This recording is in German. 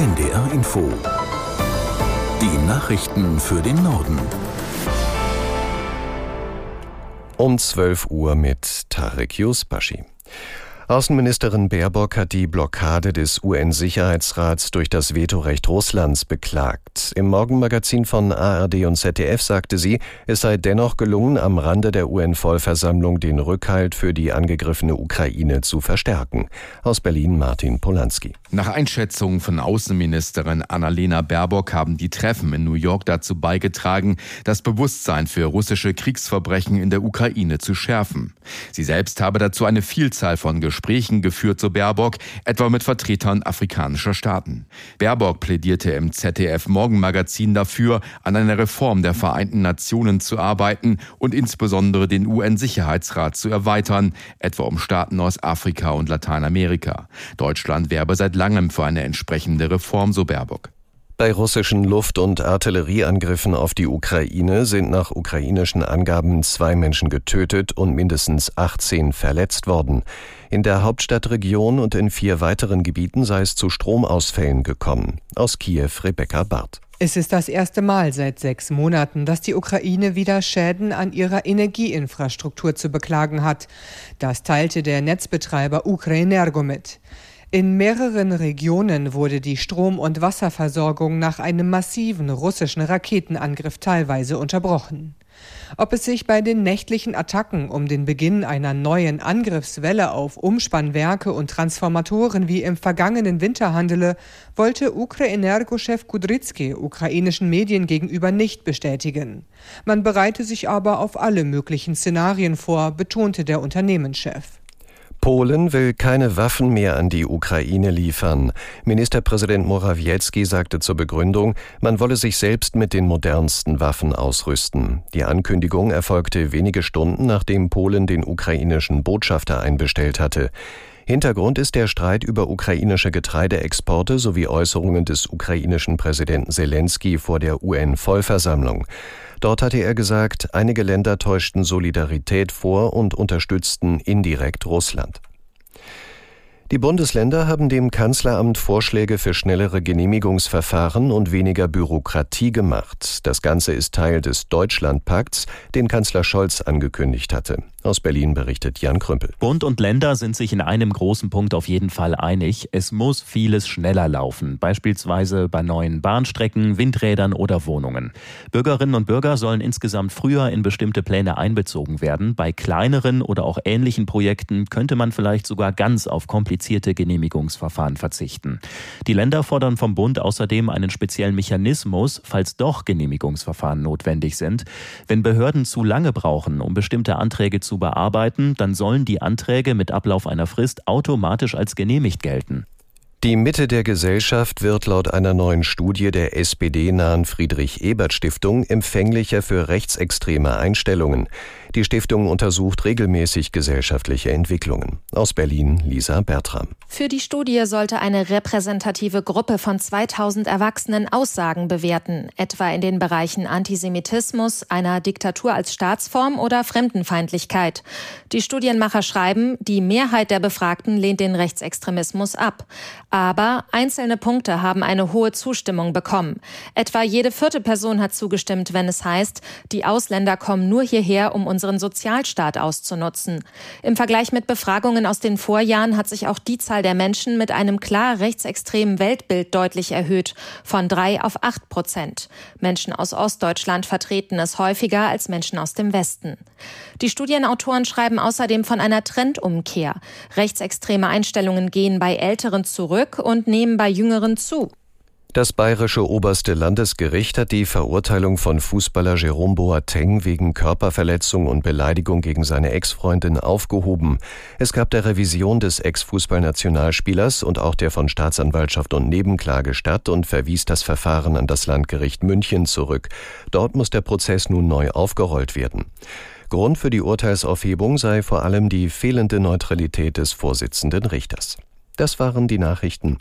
NDR Info. Die Nachrichten für den Norden. Um 12 Uhr mit Tarek Yusbashi. Außenministerin Baerbock hat die Blockade des UN-Sicherheitsrats durch das Vetorecht Russlands beklagt. Im Morgenmagazin von ARD und ZDF sagte sie, es sei dennoch gelungen, am Rande der UN-Vollversammlung den Rückhalt für die angegriffene Ukraine zu verstärken. Aus Berlin Martin Polanski. Nach Einschätzung von Außenministerin Annalena Baerbock haben die Treffen in New York dazu beigetragen, das Bewusstsein für russische Kriegsverbrechen in der Ukraine zu schärfen. Sie selbst habe dazu eine Vielzahl von Gesprächen Gesprächen geführt, so Baerbock, etwa mit Vertretern afrikanischer Staaten. Baerbock plädierte im ZDF Morgenmagazin dafür, an einer Reform der Vereinten Nationen zu arbeiten und insbesondere den UN-Sicherheitsrat zu erweitern, etwa um Staaten aus Afrika und Lateinamerika. Deutschland werbe seit langem für eine entsprechende Reform, so Baerbock. Bei russischen Luft- und Artillerieangriffen auf die Ukraine sind nach ukrainischen Angaben zwei Menschen getötet und mindestens 18 verletzt worden. In der Hauptstadtregion und in vier weiteren Gebieten sei es zu Stromausfällen gekommen. Aus Kiew Rebecca Barth. Es ist das erste Mal seit sechs Monaten, dass die Ukraine wieder Schäden an ihrer Energieinfrastruktur zu beklagen hat. Das teilte der Netzbetreiber Ukrenergo mit. In mehreren Regionen wurde die Strom- und Wasserversorgung nach einem massiven russischen Raketenangriff teilweise unterbrochen. Ob es sich bei den nächtlichen Attacken um den Beginn einer neuen Angriffswelle auf Umspannwerke und Transformatoren wie im vergangenen Winter handele, wollte Ukrenergo-Chef Kudrycki ukrainischen Medien gegenüber nicht bestätigen. Man bereite sich aber auf alle möglichen Szenarien vor, betonte der Unternehmenschef. Polen will keine Waffen mehr an die Ukraine liefern. Ministerpräsident Morawiecki sagte zur Begründung, man wolle sich selbst mit den modernsten Waffen ausrüsten. Die Ankündigung erfolgte wenige Stunden, nachdem Polen den ukrainischen Botschafter einbestellt hatte. Hintergrund ist der Streit über ukrainische Getreideexporte sowie Äußerungen des ukrainischen Präsidenten Zelensky vor der UN-Vollversammlung. Dort hatte er gesagt, einige Länder täuschten Solidarität vor und unterstützten indirekt Russland. Die Bundesländer haben dem Kanzleramt Vorschläge für schnellere Genehmigungsverfahren und weniger Bürokratie gemacht. Das Ganze ist Teil des Deutschlandpakts, den Kanzler Scholz angekündigt hatte. Aus Berlin berichtet Jan Krümpel. Bund und Länder sind sich in einem großen Punkt auf jeden Fall einig. Es muss vieles schneller laufen, beispielsweise bei neuen Bahnstrecken, Windrädern oder Wohnungen. Bürgerinnen und Bürger sollen insgesamt früher in bestimmte Pläne einbezogen werden. Bei kleineren oder auch ähnlichen Projekten könnte man vielleicht sogar ganz auf komplizierte Genehmigungsverfahren verzichten. Die Länder fordern vom Bund außerdem einen speziellen Mechanismus, falls doch Genehmigungsverfahren notwendig sind. Wenn Behörden zu lange brauchen, um bestimmte Anträge zu bearbeiten, dann sollen die Anträge mit Ablauf einer Frist automatisch als genehmigt gelten. Die Mitte der Gesellschaft wird laut einer neuen Studie der SPD-nahen Friedrich-Ebert-Stiftung empfänglicher für rechtsextreme Einstellungen. Die Stiftung untersucht regelmäßig gesellschaftliche Entwicklungen. Aus Berlin Lisa Bertram. Für die Studie sollte eine repräsentative Gruppe von 2000 Erwachsenen Aussagen bewerten, etwa in den Bereichen Antisemitismus, einer Diktatur als Staatsform oder Fremdenfeindlichkeit. Die Studienmacher schreiben, die Mehrheit der Befragten lehnt den Rechtsextremismus ab. Aber einzelne Punkte haben eine hohe Zustimmung bekommen. Etwa jede vierte Person hat zugestimmt, wenn es heißt, die Ausländer kommen nur hierher, um uns unseren Sozialstaat auszunutzen. Im Vergleich mit Befragungen aus den Vorjahren hat sich auch die Zahl der Menschen mit einem klar rechtsextremen Weltbild deutlich erhöht, von drei auf acht Prozent. Menschen aus Ostdeutschland vertreten es häufiger als Menschen aus dem Westen. Die Studienautoren schreiben außerdem von einer Trendumkehr. Rechtsextreme Einstellungen gehen bei Älteren zurück und nehmen bei Jüngeren zu. Das bayerische oberste Landesgericht hat die Verurteilung von Fußballer Jerome Boateng wegen Körperverletzung und Beleidigung gegen seine Ex-Freundin aufgehoben. Es gab der Revision des Ex-Fußballnationalspielers und auch der von Staatsanwaltschaft und Nebenklage statt und verwies das Verfahren an das Landgericht München zurück. Dort muss der Prozess nun neu aufgerollt werden. Grund für die Urteilsaufhebung sei vor allem die fehlende Neutralität des Vorsitzenden Richters. Das waren die Nachrichten.